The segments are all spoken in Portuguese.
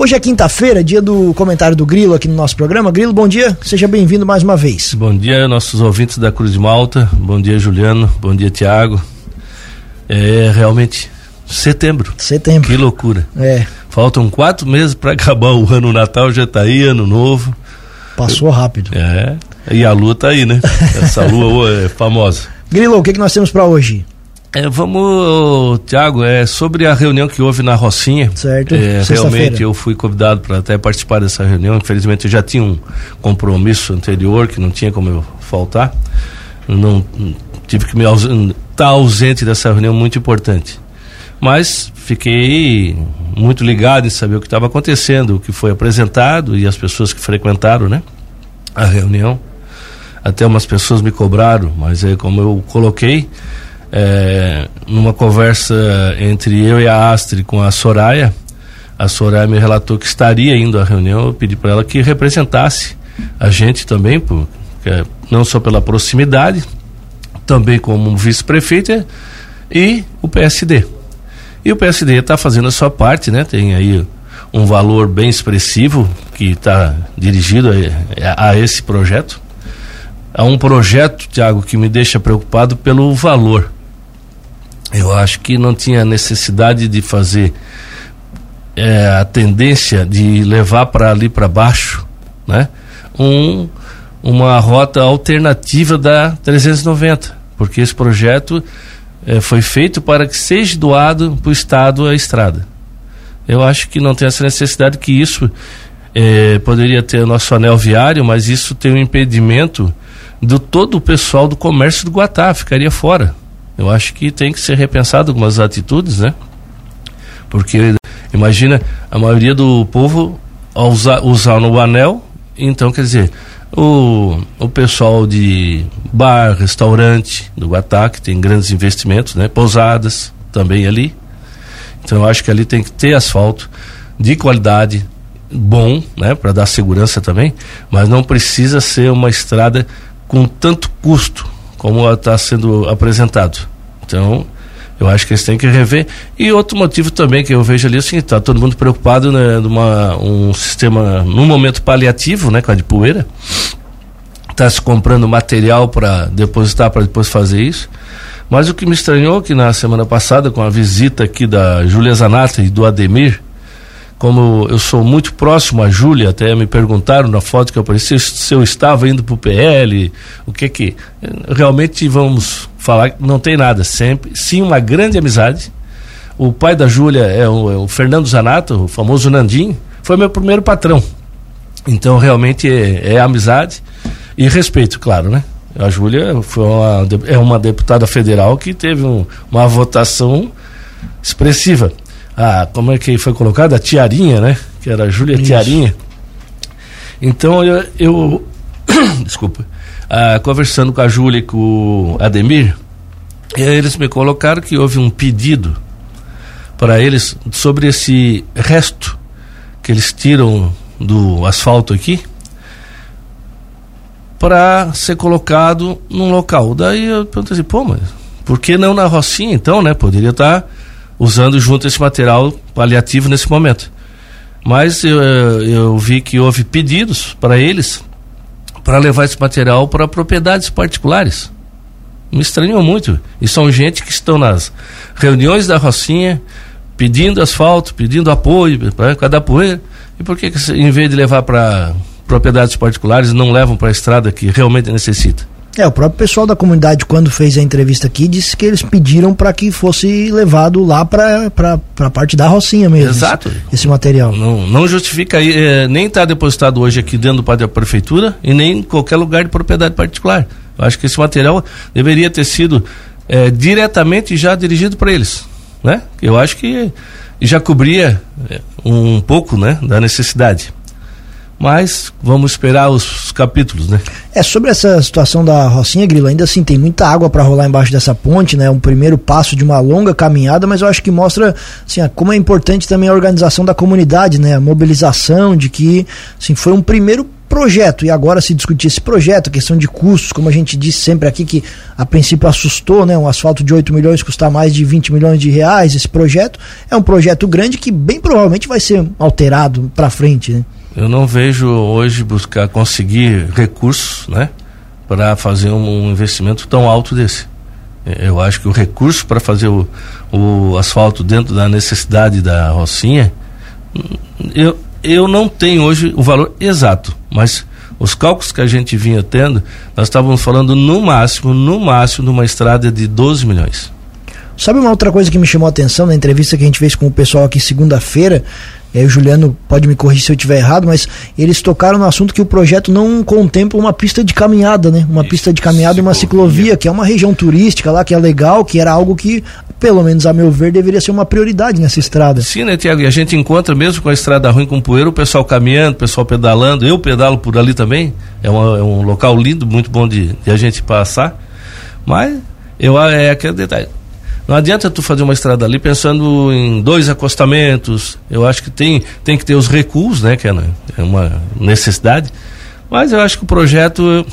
Hoje é quinta-feira, dia do comentário do Grilo aqui no nosso programa. Grilo, bom dia, seja bem-vindo mais uma vez. Bom dia, nossos ouvintes da Cruz de Malta. Bom dia, Juliano. Bom dia, Tiago. É realmente setembro. Setembro. Que loucura. É. Faltam quatro meses para acabar o ano Natal, já tá aí, ano novo. Passou rápido. É. E a lua tá aí, né? Essa lua é famosa. Grilo, o que, que nós temos para hoje? É, vamos, Tiago, é sobre a reunião que houve na Rocinha. Certo. É, realmente eu fui convidado para até participar dessa reunião. Infelizmente eu já tinha um compromisso anterior que não tinha como eu faltar. Não tive que me estar tá ausente dessa reunião muito importante. Mas fiquei muito ligado em saber o que estava acontecendo, o que foi apresentado e as pessoas que frequentaram, né, a reunião. Até umas pessoas me cobraram, mas é como eu coloquei, é, numa conversa entre eu e a Astrid com a Soraya, a Soraya me relatou que estaria indo à reunião, eu pedi para ela que representasse a gente também, por, é, não só pela proximidade, também como vice-prefeita e o PSD. E o PSD está fazendo a sua parte, né? Tem aí um valor bem expressivo que está dirigido a, a, esse projeto. É um projeto, Tiago, que me deixa preocupado pelo valor eu acho que não tinha necessidade de fazer é, a tendência de levar para ali para baixo, né? Um, uma rota alternativa da 390, porque esse projeto é, foi feito para que seja doado para o Estado a estrada. Eu acho que não tem essa necessidade que isso é, poderia ter nosso anel viário, mas isso tem um impedimento do todo o pessoal do comércio do Guatá, ficaria fora. Eu acho que tem que ser repensado algumas atitudes, né? Porque imagina a maioria do povo usar, usar no anel, então quer dizer, o, o pessoal de bar, restaurante do Guatá, que tem grandes investimentos, né? Pousadas também ali. Então eu acho que ali tem que ter asfalto de qualidade, bom, né, para dar segurança também, mas não precisa ser uma estrada com tanto custo como está sendo apresentado. Então, eu acho que eles têm que rever. E outro motivo também que eu vejo ali, assim, está todo mundo preocupado, né, numa um sistema, num momento paliativo, né, com a de poeira. Está se comprando material para depositar, para depois fazer isso. Mas o que me estranhou que na semana passada, com a visita aqui da Júlia Zanata e do Ademir, como eu sou muito próximo a Júlia, até me perguntaram na foto que eu apareci se eu estava indo para o PL, o que que. Realmente vamos falar não tem nada, sempre. Sim, uma grande amizade. O pai da Júlia é o, é o Fernando Zanato, o famoso Nandim, foi meu primeiro patrão. Então realmente é, é amizade e respeito, claro, né? A Júlia foi uma, é uma deputada federal que teve um, uma votação expressiva a como é que foi colocada? A Tiarinha, né? Que era a Júlia Tiarinha. Então eu, eu desculpa, ah, conversando com a Júlia e com o Ademir, eles me colocaram que houve um pedido para eles sobre esse resto que eles tiram do asfalto aqui para ser colocado num local. Daí eu perguntei assim, pô, mas por que não na Rocinha então, né? Poderia estar tá usando junto esse material paliativo nesse momento. Mas eu, eu vi que houve pedidos para eles para levar esse material para propriedades particulares. Me estranhou muito. E são gente que estão nas reuniões da Rocinha pedindo asfalto, pedindo apoio para cada poeira. E por que, que em vez de levar para propriedades particulares não levam para a estrada que realmente necessita? É, o próprio pessoal da comunidade, quando fez a entrevista aqui, disse que eles pediram para que fosse levado lá para a parte da Rocinha mesmo. Exato. Esse, esse material. Não, não justifica aí, é, nem está depositado hoje aqui dentro da prefeitura e nem em qualquer lugar de propriedade particular. Eu acho que esse material deveria ter sido é, diretamente já dirigido para eles. Né? Eu acho que já cobria é, um pouco né, da necessidade mas vamos esperar os capítulos, né? É sobre essa situação da Rocinha Grilo, ainda assim tem muita água para rolar embaixo dessa ponte, né? Um primeiro passo de uma longa caminhada, mas eu acho que mostra assim, como é importante também a organização da comunidade, né? A mobilização de que assim, foi um primeiro projeto, e agora se discutir esse projeto, questão de custos, como a gente disse sempre aqui, que a princípio assustou, né? Um asfalto de 8 milhões custar mais de 20 milhões de reais. Esse projeto é um projeto grande que bem provavelmente vai ser alterado para frente, né? Eu não vejo hoje buscar conseguir recursos, né? Para fazer um investimento tão alto desse. Eu acho que o recurso para fazer o, o asfalto dentro da necessidade da Rocinha, eu, eu não tenho hoje o valor exato, mas os cálculos que a gente vinha tendo, nós estávamos falando no máximo, no máximo, de uma estrada de 12 milhões. Sabe uma outra coisa que me chamou a atenção na entrevista que a gente fez com o pessoal aqui segunda-feira? E aí o Juliano pode me corrigir se eu estiver errado, mas eles tocaram no assunto que o projeto não contempla uma pista de caminhada, né? Uma Isso, pista de caminhada e uma ciclovia, que é uma região turística lá, que é legal, que era algo que, pelo menos a meu ver, deveria ser uma prioridade nessa estrada. Sim, né, Tiago? E a gente encontra mesmo com a estrada ruim com poeira, o pessoal caminhando, o pessoal pedalando. Eu pedalo por ali também. É, uma, é um local lindo, muito bom de, de a gente passar. Mas eu, é aquele detalhe não adianta tu fazer uma estrada ali pensando em dois acostamentos. Eu acho que tem, tem que ter os recuos, né? Que é, é uma necessidade. Mas eu acho que o projeto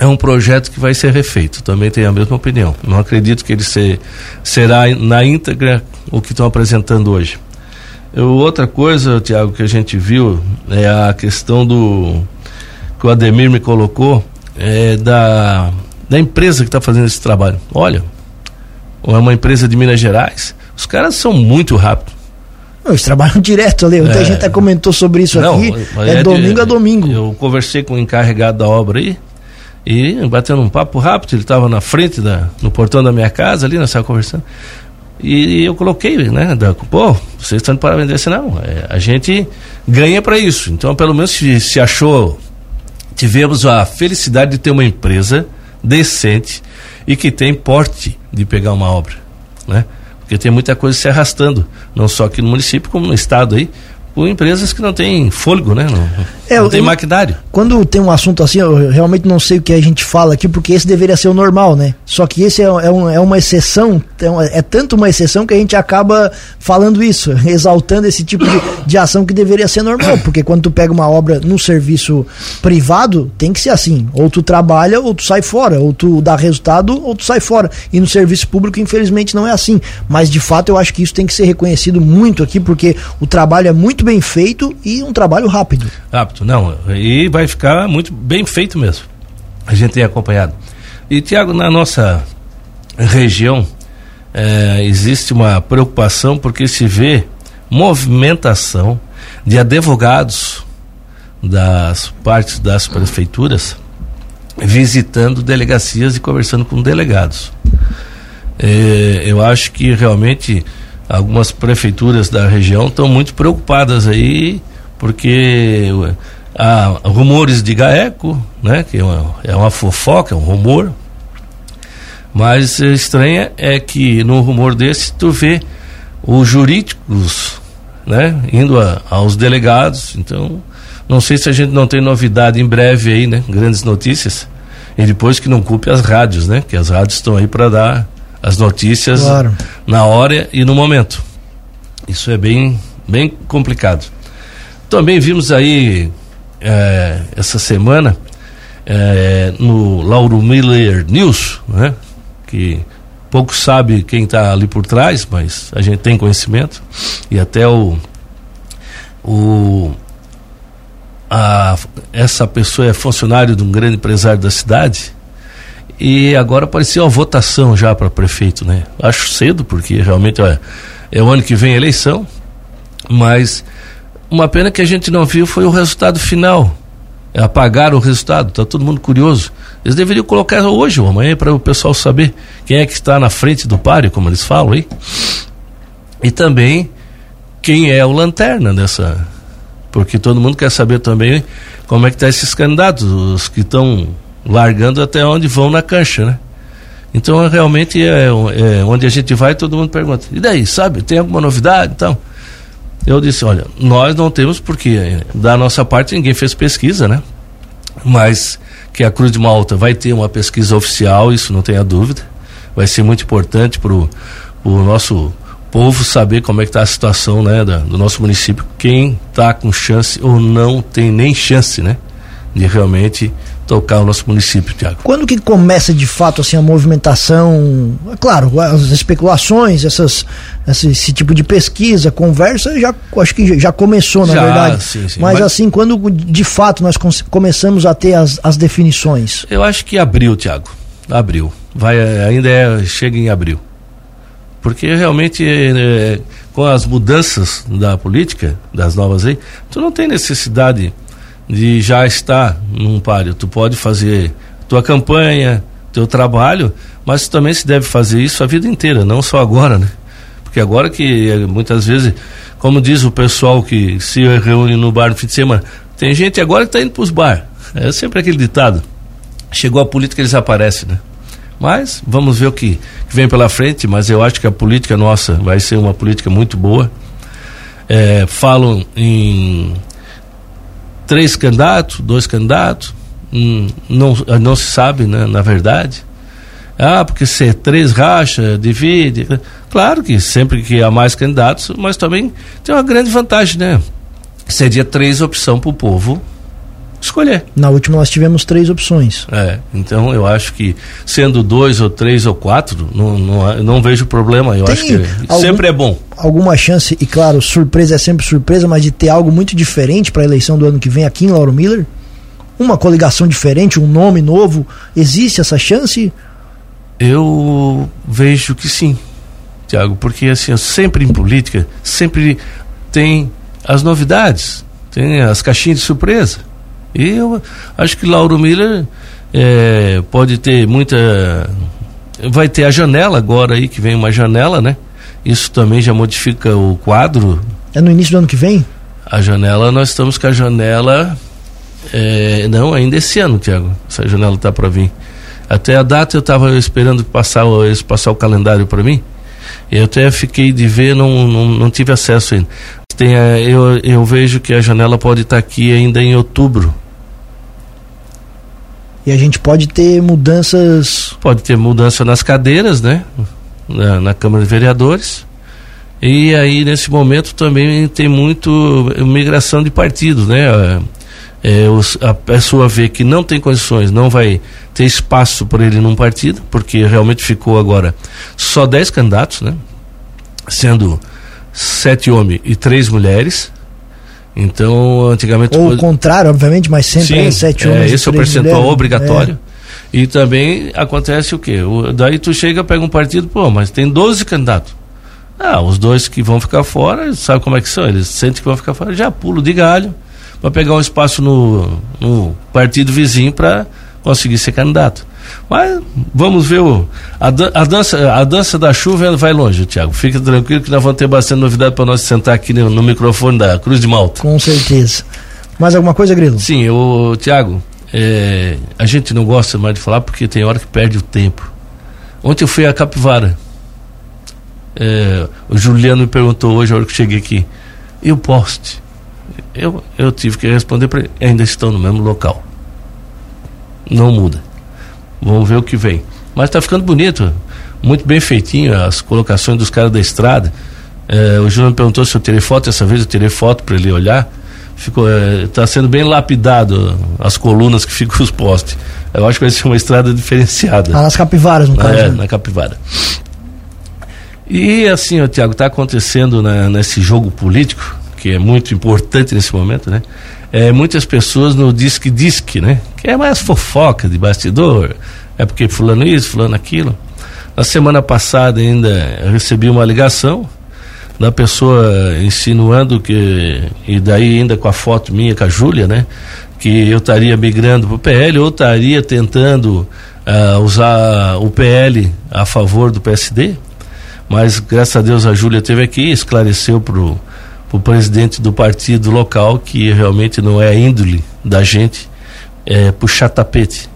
é um projeto que vai ser refeito. Também tenho a mesma opinião. Não acredito que ele ser, será na íntegra o que estão apresentando hoje. Eu, outra coisa, Tiago, que a gente viu é a questão do que o Ademir me colocou é da, da empresa que está fazendo esse trabalho. Olha, ou é uma empresa de Minas Gerais, os caras são muito rápidos. eles trabalham direto ali. Muita é. gente até comentou sobre isso Não, aqui. É, é, domingo de, a domingo. Eu conversei com o encarregado da obra aí e batendo um papo rápido. Ele estava na frente da, no portão da minha casa ali, nós estávamos conversando. E, eu coloquei, né? Da, Pô, vocês estão para vender assim, não. É, a gente ganha para isso. Então, pelo menos se, se achou, tivemos a felicidade de ter uma empresa decente e que tem porte de pegar uma obra, né? Porque tem muita coisa se arrastando, não só aqui no município, como no estado aí, com empresas que não têm fôlego, né? Não, é, não tem eu, maquinário. Quando tem um assunto assim, eu realmente não sei o que a gente fala aqui, porque esse deveria ser o normal, né? Só que esse é, é, um, é uma exceção, é, é, tanto uma exceção que a gente acaba falando isso, exaltando esse tipo de, de ação que deveria ser normal, porque quando tu pega uma obra num serviço privado, tem que ser assim, ou tu trabalha ou tu sai fora, ou tu dá resultado ou tu sai fora. E no serviço público, infelizmente, não é assim. Mas de fato eu acho que isso tem que ser reconhecido muito aqui, porque o trabalho é muito muito bem feito e um trabalho rápido. Rápido, não. E vai ficar muito bem feito mesmo. A gente tem acompanhado. E, Tiago, na nossa região, é, existe uma preocupação porque se vê movimentação de advogados das partes das prefeituras visitando delegacias e conversando com delegados. É, eu acho que realmente algumas prefeituras da região estão muito preocupadas aí, porque há rumores de GAECO, né, que é uma, é uma fofoca, é um rumor, mas estranha é que num rumor desse tu vê os jurídicos né, indo a, aos delegados, então não sei se a gente não tem novidade em breve aí, né, grandes notícias, e depois que não culpe as rádios, né, que as rádios estão aí para dar as notícias claro. na hora e no momento. Isso é bem, bem complicado. Também vimos aí é, essa semana é, no Lauro Miller News, né? Que pouco sabe quem está ali por trás, mas a gente tem conhecimento e até o o a, essa pessoa é funcionário de um grande empresário da cidade e agora apareceu a votação já para prefeito, né? Acho cedo, porque realmente é, é o ano que vem a eleição, mas uma pena que a gente não viu foi o resultado final. É apagar o resultado, está todo mundo curioso. Eles deveriam colocar hoje ou amanhã para o pessoal saber quem é que está na frente do páreo, como eles falam aí. E também quem é o lanterna dessa. Porque todo mundo quer saber também como é que estão tá esses candidatos, os que estão largando até onde vão na cancha, né? Então realmente é, é, onde a gente vai, todo mundo pergunta, e daí, sabe, tem alguma novidade então? Eu disse, olha, nós não temos porque da nossa parte ninguém fez pesquisa, né? Mas que a Cruz de Malta vai ter uma pesquisa oficial, isso não tenha dúvida. Vai ser muito importante para o nosso povo saber como é que está a situação né, da, do nosso município, quem está com chance ou não tem nem chance, né? De realmente tocar o nosso município, Tiago. Quando que começa de fato assim a movimentação? É claro, as especulações, essas, esse, tipo de pesquisa, conversa, já acho que já começou na já, verdade. Sim, sim. Mas, Mas, assim, quando de fato nós começamos a ter as, as definições? Eu acho que abril, Tiago. Abril. Vai, ainda é, chega em abril. Porque realmente é, com as mudanças da política, das novas leis, tu não tem necessidade de já estar num páreo. Tu pode fazer tua campanha, teu trabalho, mas também se deve fazer isso a vida inteira, não só agora, né? Porque agora que eh, muitas vezes, como diz o pessoal que se reúne no bar no fim de semana, tem gente agora que está indo para os bar. É sempre aquele ditado. Chegou a política, eles aparecem, né? Mas vamos ver o que, que, vem pela frente, mas eu acho que a política nossa vai ser uma política muito boa. É, falam em três candidatos, dois candidatos, hum, não, não se sabe, né, na verdade. Ah, porque se é três racha, divide. Claro que sempre que há mais candidatos, mas também tem uma grande vantagem, né? Seria três opção para o povo escolher. Na última nós tivemos três opções. É, então eu acho que sendo dois ou três ou quatro, não, não, não vejo problema. Eu Tem acho que algum, sempre é bom. Alguma chance, e claro, surpresa é sempre surpresa, mas de ter algo muito diferente para a eleição do ano que vem aqui em Lauro Miller? Uma coligação diferente, um nome novo, existe essa chance? Eu vejo que sim, Tiago, porque assim, sempre em política, sempre tem as novidades, tem as caixinhas de surpresa. E eu acho que Lauro Miller é, pode ter muita. Vai ter a janela agora aí, que vem uma janela, né? Isso também já modifica o quadro. É no início do ano que vem? A janela, nós estamos com a janela. É, não, ainda esse ano, Tiago. Essa janela está para vir. Até a data eu estava esperando passar, eles passar o calendário para mim. Eu até fiquei de ver, não, não, não tive acesso ainda. Tem, eu, eu vejo que a janela pode estar tá aqui ainda em outubro. E a gente pode ter mudanças. Pode ter mudança nas cadeiras, né? Na, na Câmara de Vereadores. E aí, nesse momento, também tem muito migração de partidos, né? É, os, a pessoa vê que não tem condições, não vai ter espaço por ele num partido, porque realmente ficou agora só 10 candidatos, né? Sendo sete homens e três mulheres. Então, antigamente. Ou o contrário, obviamente, mas sempre Sim, é sete é, homens. Esse é o percentual mulheres. obrigatório. É. E também acontece o quê? O, daí tu chega, pega um partido, pô, mas tem 12 candidatos. Ah, os dois que vão ficar fora, sabe como é que são? Eles sentem que vão ficar fora, já pulo de galho para pegar um espaço no, no partido vizinho para conseguir ser candidato. Mas vamos ver o, a, a, dança, a dança da chuva vai longe, Tiago. Fica tranquilo que nós vamos ter bastante novidade para nós sentar aqui no, no, microfone da Cruz de Malta. Com certeza. Mais alguma coisa, Grilo? Sim, o Tiago, é, a gente não gosta mais de falar porque tem hora que perde o tempo. Ontem eu fui a Capivara. É, o Juliano me perguntou hoje, a hora que cheguei aqui, e o poste? Eu, eu tive que responder para ele, ainda estão no mesmo local. Não muda. Vamos ver o que vem. Mas está ficando bonito, muito bem feitinho as colocações dos caras da estrada. É, o Júnior perguntou se eu tirei foto, dessa vez eu tirei foto para ele olhar. Ficou, está é, sendo bem lapidado as colunas que ficam os postes. Eu acho que vai ser uma estrada diferenciada. Ah, nas capivaras, no caso. É, na capivara. E assim, Tiago, está acontecendo na, nesse jogo político, que é muito importante nesse momento, né? É, muitas pessoas no disque disque, né? Que é mais fofoca de bastidor. É porque fulano isso, fulano aquilo. Na semana passada ainda recebi uma ligação da pessoa insinuando que e daí ainda com a foto minha com a Júlia, né? Que eu estaria migrando para o PL ou estaria tentando uh, usar o PL a favor do PSD. Mas graças a Deus a Júlia teve aqui, esclareceu pro o presidente do partido local que realmente não é a índole da gente é, puxar tapete.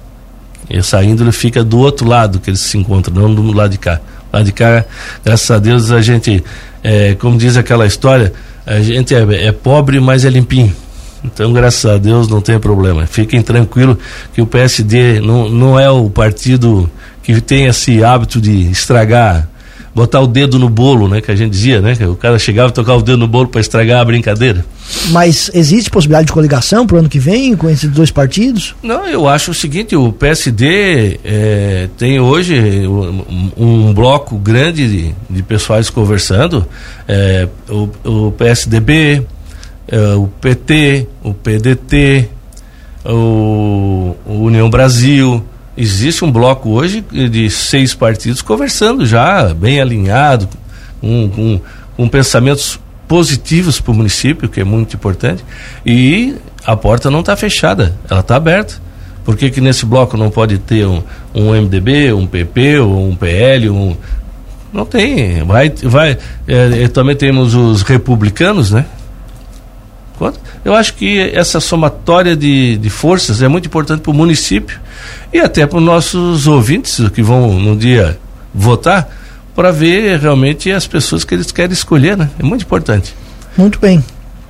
Essa índole fica do outro lado que eles se encontram, não do lado de cá. Lá de cá, graças a Deus, a gente, é, como diz aquela história, a gente é, é pobre, mas é limpinho. Então, graças a Deus, não tem problema. Fiquem tranquilos que o PSD não, não é o partido que tem esse hábito de estragar botar o dedo no bolo, né? Que a gente dizia, né? Que o cara chegava e tocava o dedo no bolo para estragar a brincadeira. Mas existe possibilidade de coligação para o ano que vem com esses dois partidos? Não, eu acho o seguinte: o PSD é, tem hoje um, um, bloco grande de, de pessoais conversando. É, o, o, PSDB, é, o PT, o PDT, o, o União Brasil. Existe um bloco hoje de seis partidos conversando já, bem alinhado, com, com, com pensamentos positivos para o município, que é muito importante, e a porta não está fechada, ela está aberta. Por que, que nesse bloco não pode ter um, um MDB, um PP, um PL, um. Não tem. Vai, vai. É, também temos os republicanos, né? Eu acho que essa somatória de, de forças é muito importante para o município e até para os nossos ouvintes que vão no dia votar para ver realmente as pessoas que eles querem escolher, né? É muito importante. Muito bem.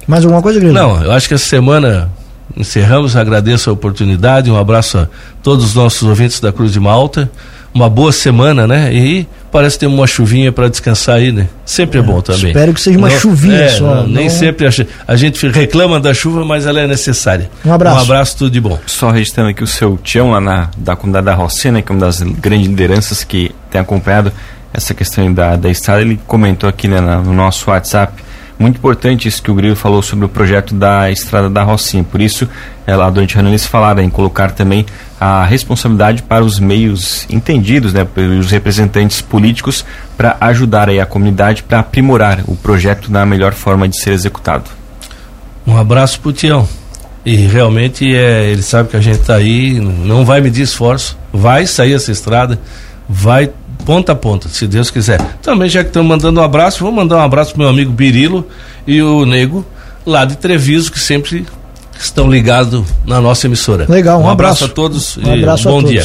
Mais alguma coisa, Guilherme? Não, eu acho que essa semana encerramos, agradeço a oportunidade, um abraço a todos os nossos ouvintes da Cruz de Malta, uma boa semana, né? E parece ter uma chuvinha para descansar aí, né? Sempre é, é, bom também. Espero que seja uma não, chuvinha é, só. Não, nem sempre a, a, gente reclama da chuva, mas ela é necessária. Um abraço. Um abraço, tudo de bom. Só registrando aqui o seu Tião lá na, da comunidade da Rocena, que é uma das grandes lideranças que tem acompanhado essa questão da, da estrada, ele comentou aqui né, no nosso WhatsApp. Muito importante isso que o Grilo falou sobre o projeto da estrada da Rocinha. Por isso, é, lá durante a reunião eles falaram em colocar também a responsabilidade para os meios entendidos, né, pelos representantes políticos, para ajudar aí a comunidade para aprimorar o projeto na melhor forma de ser executado. Um abraço para o Tião. E realmente é, ele sabe que a gente está aí, não vai medir esforço, vai sair essa estrada, vai ponta a ponta, se Deus quiser. Também, já que estamos mandando um abraço, vou mandar um abraço pro meu amigo Birilo e o Nego, lá de Treviso, que sempre estão ligados na nossa emissora. Legal, um, um abraço. abraço. a todos um e bom dia.